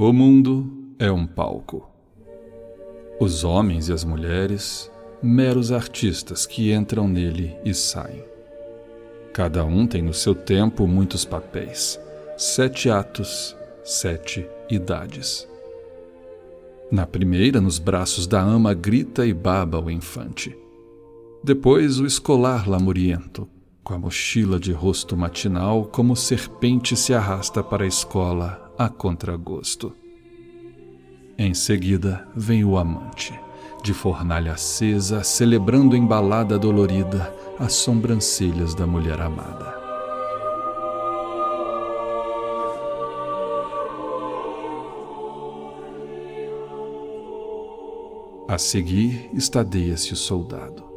O mundo é um palco. Os homens e as mulheres, meros artistas que entram nele e saem. Cada um tem no seu tempo muitos papéis, sete atos, sete idades. Na primeira, nos braços da ama, grita e baba o infante. Depois, o escolar lamuriento, com a mochila de rosto matinal, como serpente se arrasta para a escola a contragosto. Em seguida vem o amante, de fornalha acesa, celebrando em balada dolorida as sobrancelhas da mulher amada. A seguir, estadeia-se o soldado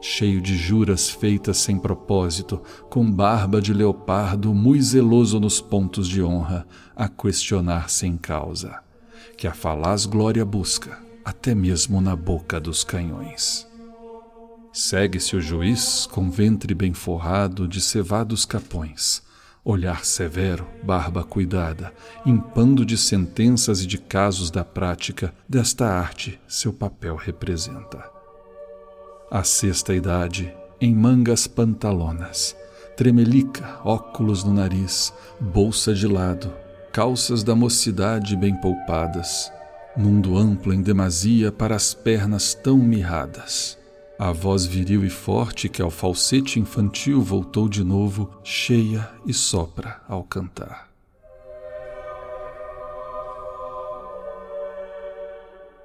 cheio de juras feitas sem propósito, com barba de leopardo, muito zeloso nos pontos de honra, a questionar sem causa, que a falaz glória busca, até mesmo na boca dos canhões. Segue-se o juiz com ventre bem forrado de cevados capões, olhar severo, barba cuidada, impando de sentenças e de casos da prática desta arte seu papel representa a sexta idade, em mangas pantalonas, tremelica, óculos no nariz, bolsa de lado, calças da mocidade bem poupadas, mundo amplo em demasia para as pernas tão mirradas. A voz viril e forte que ao falsete infantil voltou de novo, cheia e sopra ao cantar.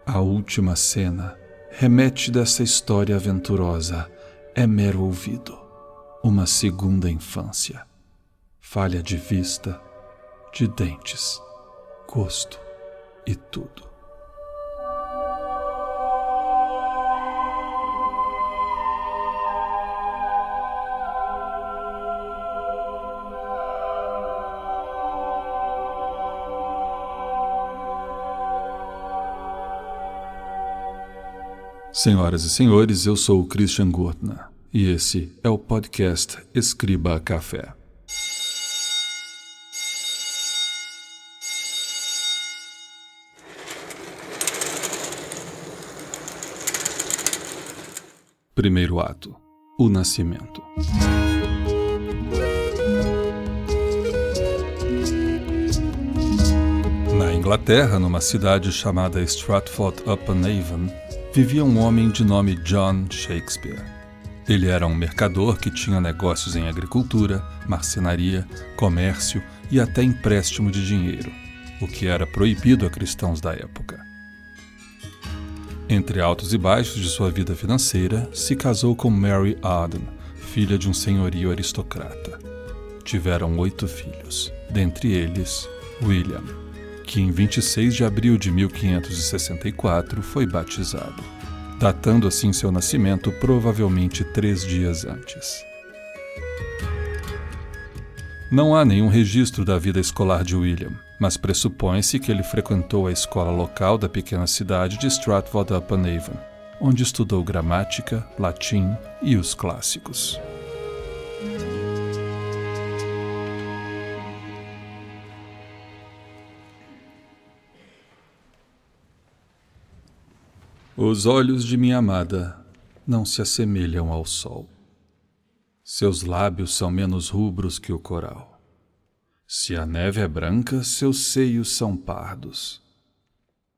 A última cena remete dessa história aventurosa. É mero ouvido, uma segunda infância, falha de vista, de dentes, gosto e tudo. Senhoras e senhores, eu sou o Christian Gurtner e esse é o podcast Escriba Café. Primeiro ato: O Nascimento. Na Inglaterra, numa cidade chamada Stratford-upon-Avon, vivia um homem de nome John Shakespeare. Ele era um mercador que tinha negócios em agricultura, marcenaria, comércio e até empréstimo de dinheiro, o que era proibido a cristãos da época. Entre altos e baixos de sua vida financeira, se casou com Mary Arden, filha de um senhorio aristocrata. Tiveram oito filhos, dentre eles William que em 26 de abril de 1564 foi batizado, datando assim seu nascimento provavelmente três dias antes. Não há nenhum registro da vida escolar de William, mas pressupõe-se que ele frequentou a escola local da pequena cidade de Stratford-upon-Avon, onde estudou gramática, latim e os clássicos. Os olhos de minha amada não se assemelham ao sol. Seus lábios são menos rubros que o coral. Se a neve é branca, seus seios são pardos.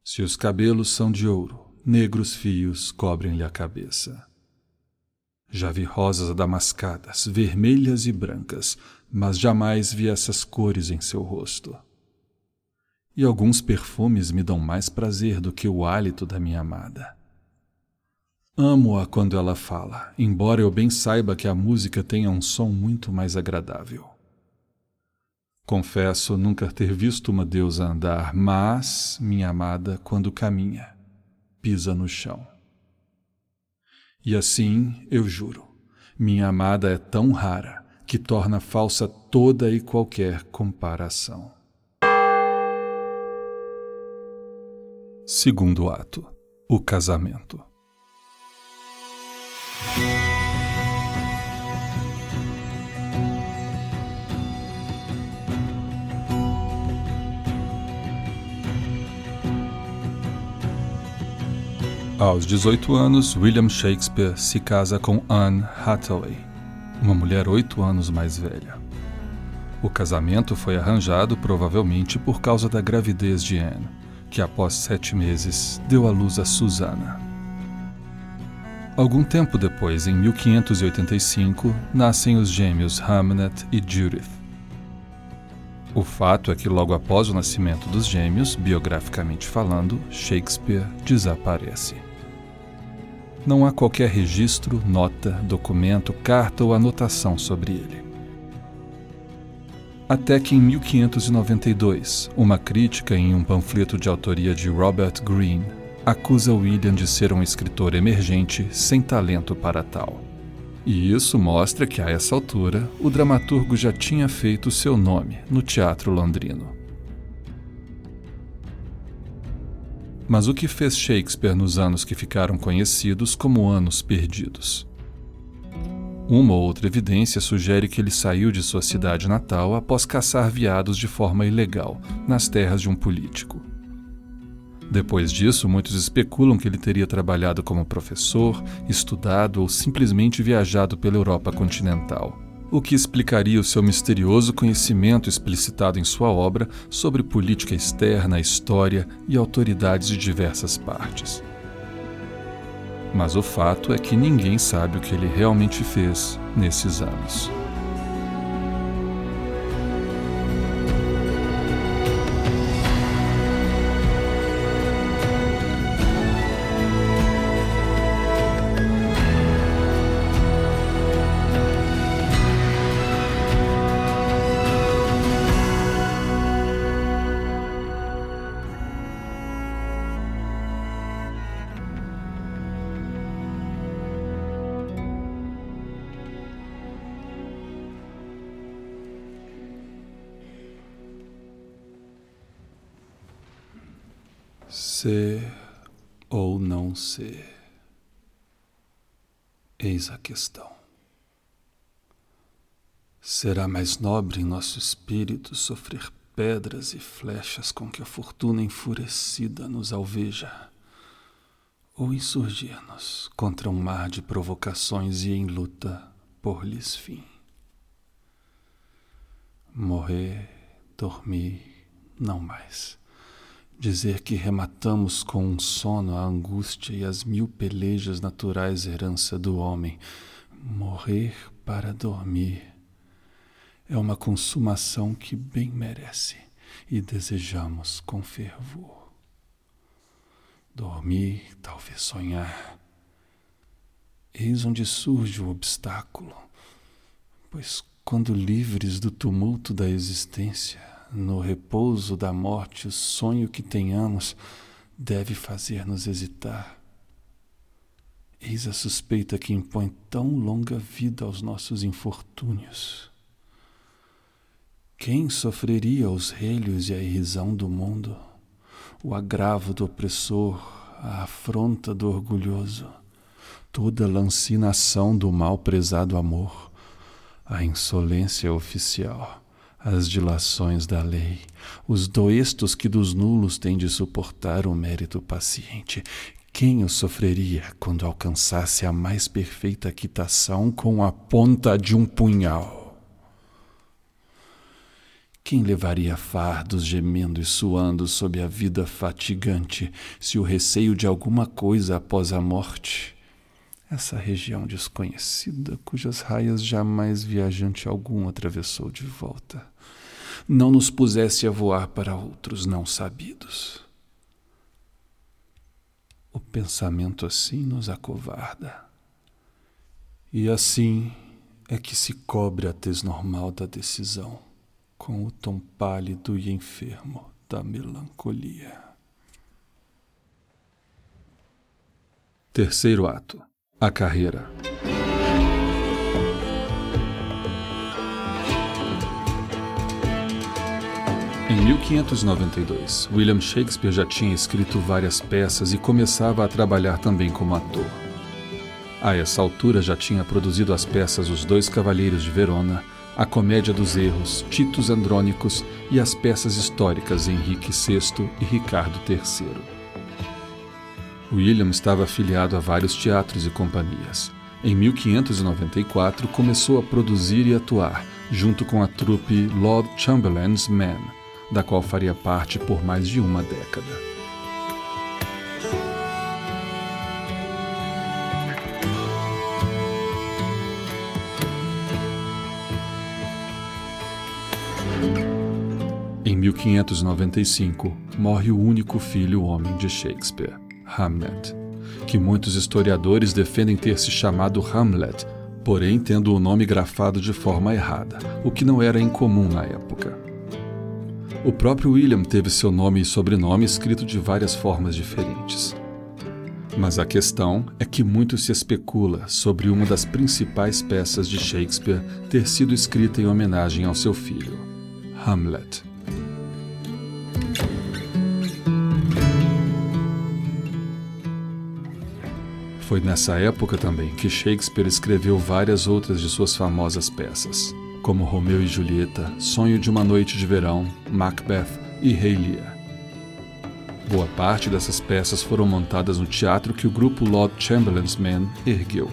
Se os cabelos são de ouro, negros fios cobrem-lhe a cabeça. Já vi rosas adamascadas, vermelhas e brancas, mas jamais vi essas cores em seu rosto. E alguns perfumes me dão mais prazer do que o hálito da minha amada. Amo-a quando ela fala, embora eu bem saiba que a música tenha um som muito mais agradável. Confesso nunca ter visto uma deusa andar, mas, minha amada, quando caminha, pisa no chão. E assim, eu juro, minha amada é tão rara que torna falsa toda e qualquer comparação. Segundo ato: O casamento. Aos 18 anos, William Shakespeare se casa com Anne Hathaway, uma mulher oito anos mais velha. O casamento foi arranjado provavelmente por causa da gravidez de Anne, que após sete meses deu à luz a Susana. Algum tempo depois, em 1585, nascem os gêmeos Hamnet e Judith. O fato é que logo após o nascimento dos gêmeos, biograficamente falando, Shakespeare desaparece. Não há qualquer registro, nota, documento, carta ou anotação sobre ele. Até que em 1592, uma crítica em um panfleto de autoria de Robert Greene acusa William de ser um escritor emergente sem talento para tal. E isso mostra que, a essa altura, o dramaturgo já tinha feito seu nome no teatro londrino. Mas o que fez Shakespeare nos anos que ficaram conhecidos como anos perdidos? Uma ou outra evidência sugere que ele saiu de sua cidade natal após caçar veados de forma ilegal nas terras de um político. Depois disso, muitos especulam que ele teria trabalhado como professor, estudado ou simplesmente viajado pela Europa continental, o que explicaria o seu misterioso conhecimento explicitado em sua obra sobre política externa, história e autoridades de diversas partes. Mas o fato é que ninguém sabe o que ele realmente fez nesses anos. Ser ou não ser? Eis a questão. Será mais nobre em nosso espírito sofrer pedras e flechas com que a fortuna enfurecida nos alveja, ou insurgir-nos contra um mar de provocações e em luta por lhes fim? Morrer, dormir, não mais Dizer que rematamos com um sono a angústia e as mil pelejas naturais herança do homem. Morrer para dormir é uma consumação que bem merece e desejamos com fervor. Dormir, talvez sonhar. Eis onde surge o obstáculo, pois quando livres do tumulto da existência, no repouso da morte, o sonho que tenhamos deve fazer-nos hesitar. Eis a suspeita que impõe tão longa vida aos nossos infortúnios. Quem sofreria os relhos e a irrisão do mundo, o agravo do opressor, a afronta do orgulhoso, toda a lancinação do mal prezado amor, a insolência oficial? As dilações da lei, os doestos que dos nulos têm de suportar o mérito paciente. Quem o sofreria quando alcançasse a mais perfeita quitação com a ponta de um punhal? Quem levaria fardos gemendo e suando sob a vida fatigante, se o receio de alguma coisa após a morte essa região desconhecida, cujas raias jamais viajante algum atravessou de volta, não nos pusesse a voar para outros não sabidos. O pensamento assim nos acovarda, e assim é que se cobre a tez normal da decisão, com o tom pálido e enfermo da melancolia. Terceiro ato a carreira. 1592, William Shakespeare já tinha escrito várias peças e começava a trabalhar também como ator. A essa altura já tinha produzido as peças Os Dois Cavalheiros de Verona, A Comédia dos Erros, Titos Andrônicos e as peças históricas Henrique VI e Ricardo III. William estava afiliado a vários teatros e companhias. Em 1594, começou a produzir e atuar, junto com a trupe Lord Chamberlain's Men, da qual faria parte por mais de uma década. Em 1595, morre o único filho homem de Shakespeare, Hamlet, que muitos historiadores defendem ter se chamado Hamlet, porém tendo o nome grafado de forma errada, o que não era incomum na época. O próprio William teve seu nome e sobrenome escrito de várias formas diferentes. Mas a questão é que muito se especula sobre uma das principais peças de Shakespeare ter sido escrita em homenagem ao seu filho, Hamlet. Foi nessa época também que Shakespeare escreveu várias outras de suas famosas peças, como Romeu e Julieta, Sonho de uma Noite de Verão, Macbeth e Rei Lear. Boa parte dessas peças foram montadas no teatro que o grupo Lord Chamberlain's Men ergueu,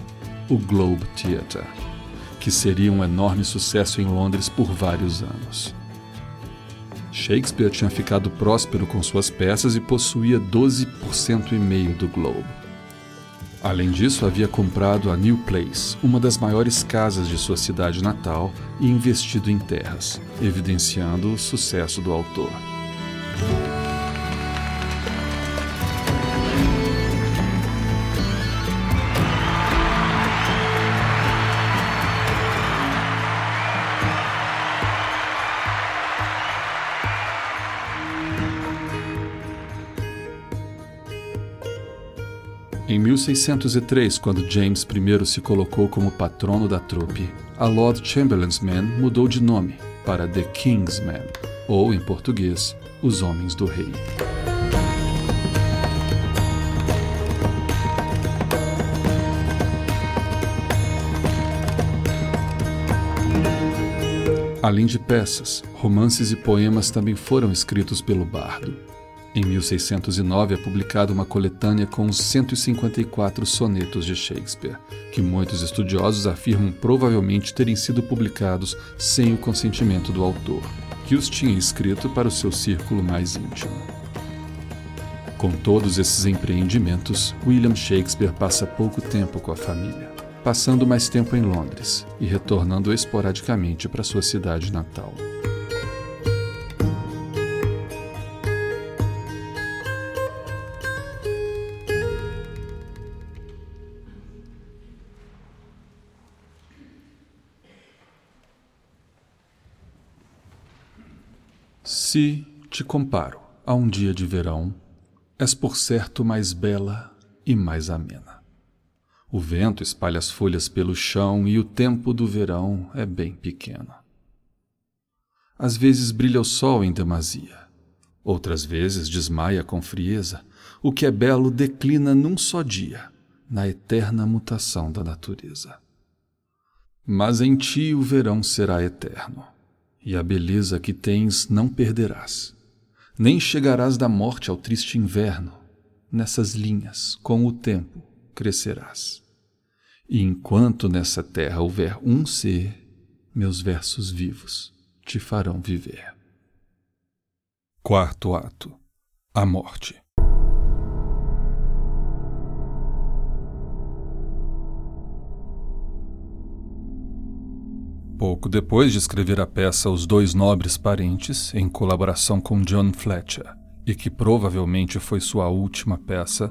o Globe Theatre, que seria um enorme sucesso em Londres por vários anos. Shakespeare tinha ficado próspero com suas peças e possuía 12% e meio do Globe. Além disso, havia comprado a New Place, uma das maiores casas de sua cidade natal, e investido em terras, evidenciando o sucesso do autor. 1603, quando James I se colocou como patrono da trupe, a Lord Chamberlain's Men mudou de nome para The King's Men, ou, em português, Os Homens do Rei. Além de peças, romances e poemas também foram escritos pelo bardo. Em 1609 é publicada uma coletânea com os 154 sonetos de Shakespeare, que muitos estudiosos afirmam provavelmente terem sido publicados sem o consentimento do autor, que os tinha escrito para o seu círculo mais íntimo. Com todos esses empreendimentos, William Shakespeare passa pouco tempo com a família, passando mais tempo em Londres e retornando esporadicamente para sua cidade natal. Se te comparo a um dia de verão, és por certo mais bela e mais amena. O vento espalha as folhas pelo chão e o tempo do verão é bem pequeno. Às vezes brilha o sol em demasia, outras vezes desmaia com frieza. O que é belo declina num só dia, na eterna mutação da natureza. Mas em ti o verão será eterno e a beleza que tens não perderás. Nem chegarás da morte ao triste inverno, nessas linhas, com o tempo, crescerás. E enquanto nessa terra houver um ser, meus versos vivos te farão viver. Quarto ato A Morte Pouco depois de escrever a peça Os Dois Nobres Parentes, em colaboração com John Fletcher, e que provavelmente foi sua última peça,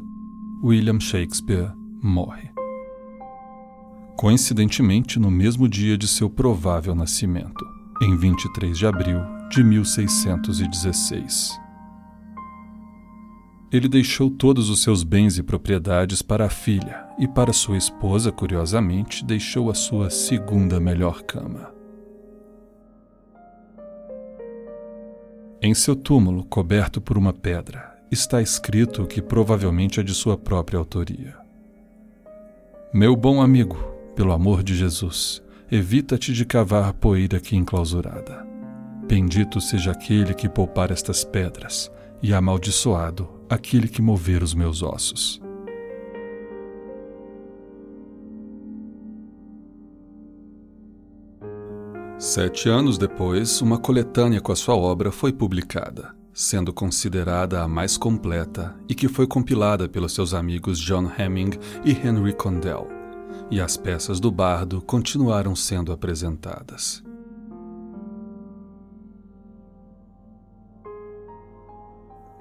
William Shakespeare morre. Coincidentemente, no mesmo dia de seu provável nascimento, em 23 de abril de 1616. Ele deixou todos os seus bens e propriedades para a filha e para sua esposa, curiosamente, deixou a sua segunda melhor cama. Em seu túmulo, coberto por uma pedra, está escrito o que provavelmente é de sua própria autoria. Meu bom amigo, pelo amor de Jesus, evita-te de cavar poeira aqui enclausurada. Bendito seja aquele que poupar estas pedras, e amaldiçoado aquele que mover os meus ossos. Sete anos depois, uma coletânea com a sua obra foi publicada, sendo considerada a mais completa e que foi compilada pelos seus amigos John Hemming e Henry Condell. E as peças do bardo continuaram sendo apresentadas.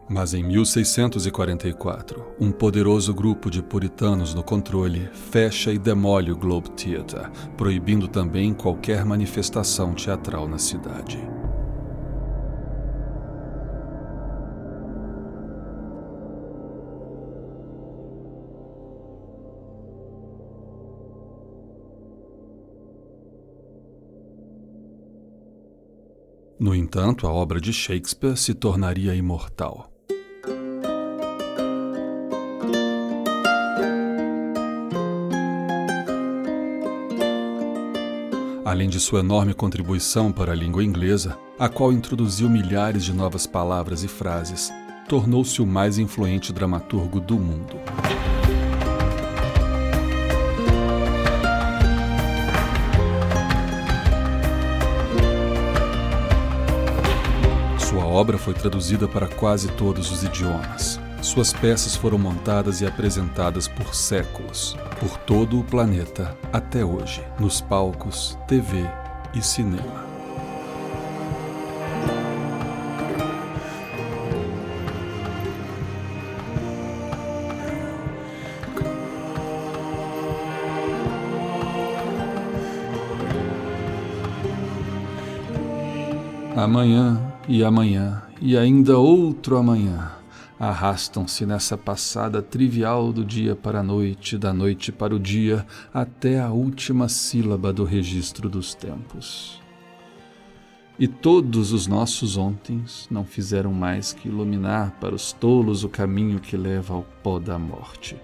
Mas em 1644, um poderoso grupo de puritanos no controle fecha e demole o Globe Theatre, proibindo também qualquer manifestação teatral na cidade. No entanto, a obra de Shakespeare se tornaria imortal. Além de sua enorme contribuição para a língua inglesa, a qual introduziu milhares de novas palavras e frases, tornou-se o mais influente dramaturgo do mundo. Sua obra foi traduzida para quase todos os idiomas. Suas peças foram montadas e apresentadas por séculos, por todo o planeta até hoje, nos palcos, TV e cinema. Amanhã e amanhã e ainda outro amanhã arrastam-se nessa passada trivial do dia para a noite, da noite para o dia, até a última sílaba do registro dos tempos. E todos os nossos ontens não fizeram mais que iluminar para os tolos o caminho que leva ao pó da morte.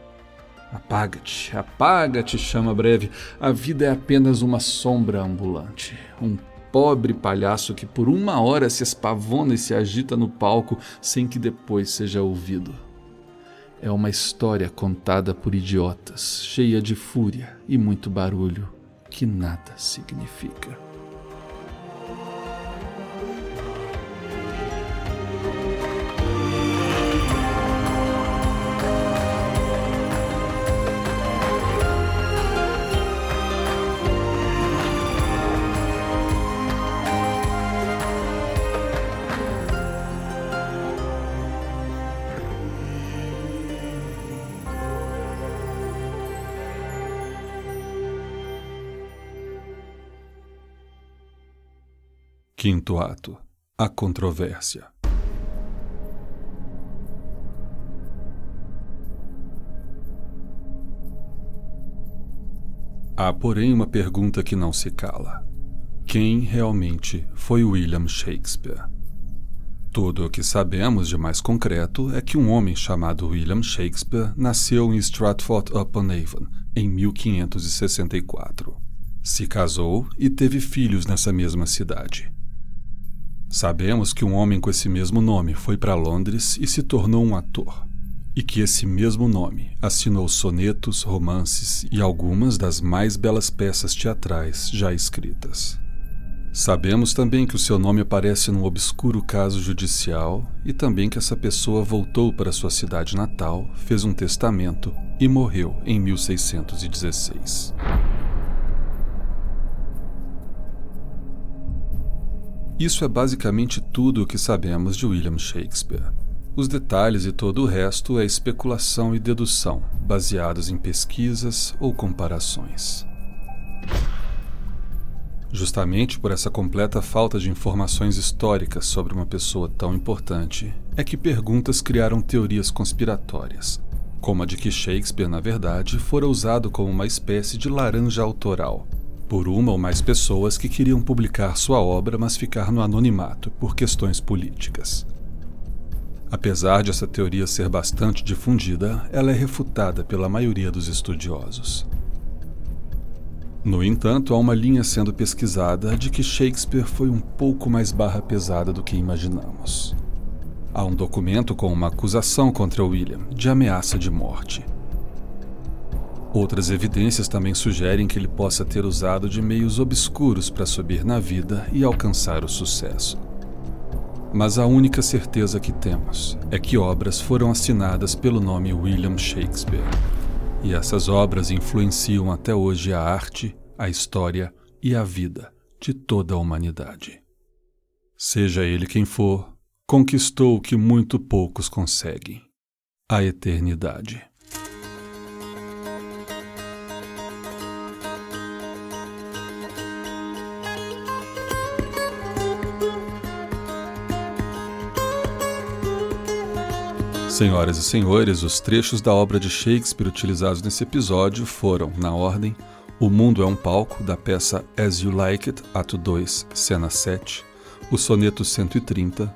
Apaga-te, apaga-te, chama breve. A vida é apenas uma sombra ambulante, um pobre palhaço que por uma hora se espavona e se agita no palco sem que depois seja ouvido. É uma história contada por idiotas, cheia de fúria e muito barulho, que nada significa. Quinto ato A controvérsia. Há, porém, uma pergunta que não se cala: quem realmente foi William Shakespeare? Tudo o que sabemos de mais concreto é que um homem chamado William Shakespeare nasceu em Stratford-upon-Avon em 1564. Se casou e teve filhos nessa mesma cidade. Sabemos que um homem com esse mesmo nome foi para Londres e se tornou um ator, e que esse mesmo nome assinou sonetos, romances e algumas das mais belas peças teatrais já escritas. Sabemos também que o seu nome aparece num obscuro caso judicial e também que essa pessoa voltou para sua cidade natal, fez um testamento e morreu em 1616. Isso é basicamente tudo o que sabemos de William Shakespeare. Os detalhes e todo o resto é especulação e dedução, baseados em pesquisas ou comparações. Justamente por essa completa falta de informações históricas sobre uma pessoa tão importante, é que perguntas criaram teorias conspiratórias, como a de que Shakespeare, na verdade, fora usado como uma espécie de laranja autoral, por uma ou mais pessoas que queriam publicar sua obra, mas ficar no anonimato por questões políticas. Apesar de essa teoria ser bastante difundida, ela é refutada pela maioria dos estudiosos. No entanto, há uma linha sendo pesquisada de que Shakespeare foi um pouco mais barra pesada do que imaginamos. Há um documento com uma acusação contra William de ameaça de morte. Outras evidências também sugerem que ele possa ter usado de meios obscuros para subir na vida e alcançar o sucesso. Mas a única certeza que temos é que obras foram assinadas pelo nome William Shakespeare. E essas obras influenciam até hoje a arte, a história e a vida de toda a humanidade. Seja ele quem for, conquistou o que muito poucos conseguem: a eternidade. Senhoras e senhores, os trechos da obra de Shakespeare utilizados nesse episódio foram, na ordem, O Mundo é um Palco, da peça As You Like It, ato 2, cena 7, o soneto 130,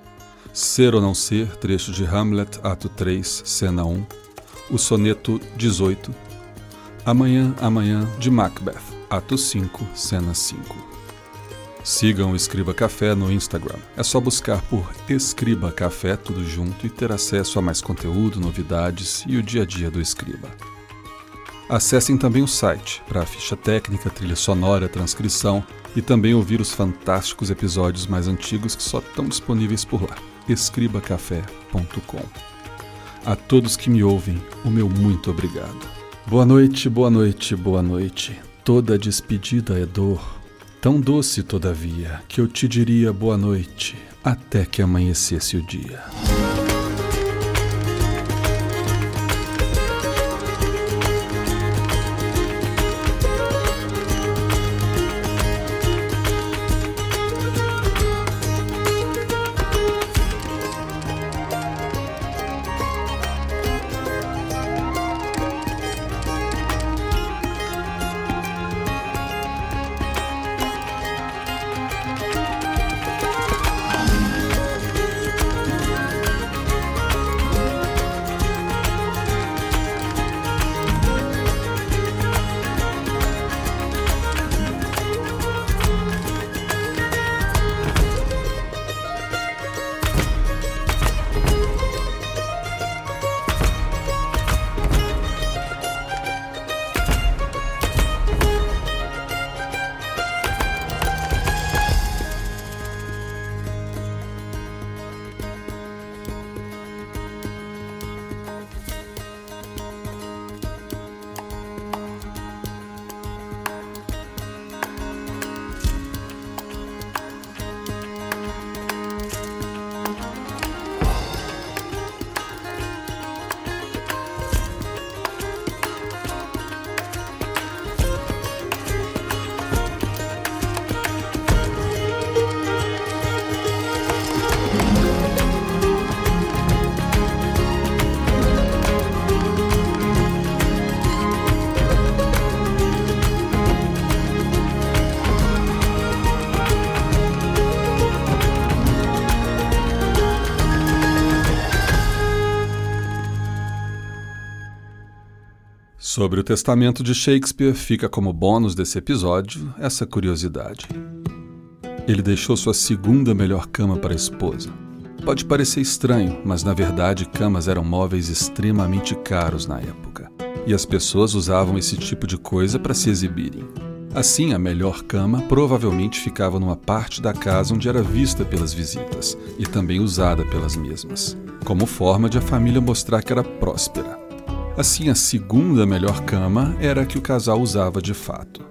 Ser ou Não Ser, trecho de Hamlet, ato 3, cena 1, o soneto 18, Amanhã, Amanhã, de Macbeth, ato 5, cena 5. Sigam o Escriba Café no Instagram. É só buscar por Escriba Café tudo junto e ter acesso a mais conteúdo, novidades e o dia a dia do Escriba. Acessem também o site para a ficha técnica, trilha sonora, transcrição e também ouvir os fantásticos episódios mais antigos que só estão disponíveis por lá. escribacafé.com. A todos que me ouvem, o meu muito obrigado. Boa noite, boa noite, boa noite. Toda despedida é dor Tão doce, todavia, que eu te diria boa noite até que amanhecesse o dia. Sobre o testamento de Shakespeare, fica como bônus desse episódio essa curiosidade. Ele deixou sua segunda melhor cama para a esposa. Pode parecer estranho, mas na verdade camas eram móveis extremamente caros na época, e as pessoas usavam esse tipo de coisa para se exibirem. Assim, a melhor cama provavelmente ficava numa parte da casa onde era vista pelas visitas e também usada pelas mesmas, como forma de a família mostrar que era próspera. Assim, a segunda melhor cama era a que o casal usava de fato.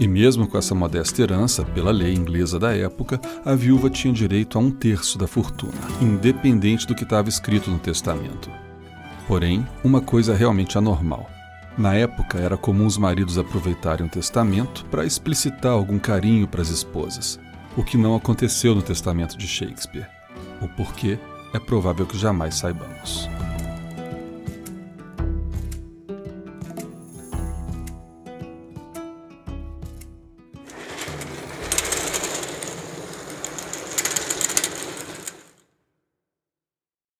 E mesmo com essa modesta herança, pela lei inglesa da época, a viúva tinha direito a um terço da fortuna, independente do que estava escrito no testamento. Porém, uma coisa realmente anormal. Na época, era comum os maridos aproveitarem o testamento para explicitar algum carinho para as esposas, o que não aconteceu no testamento de Shakespeare. O porquê é provável que jamais saibamos.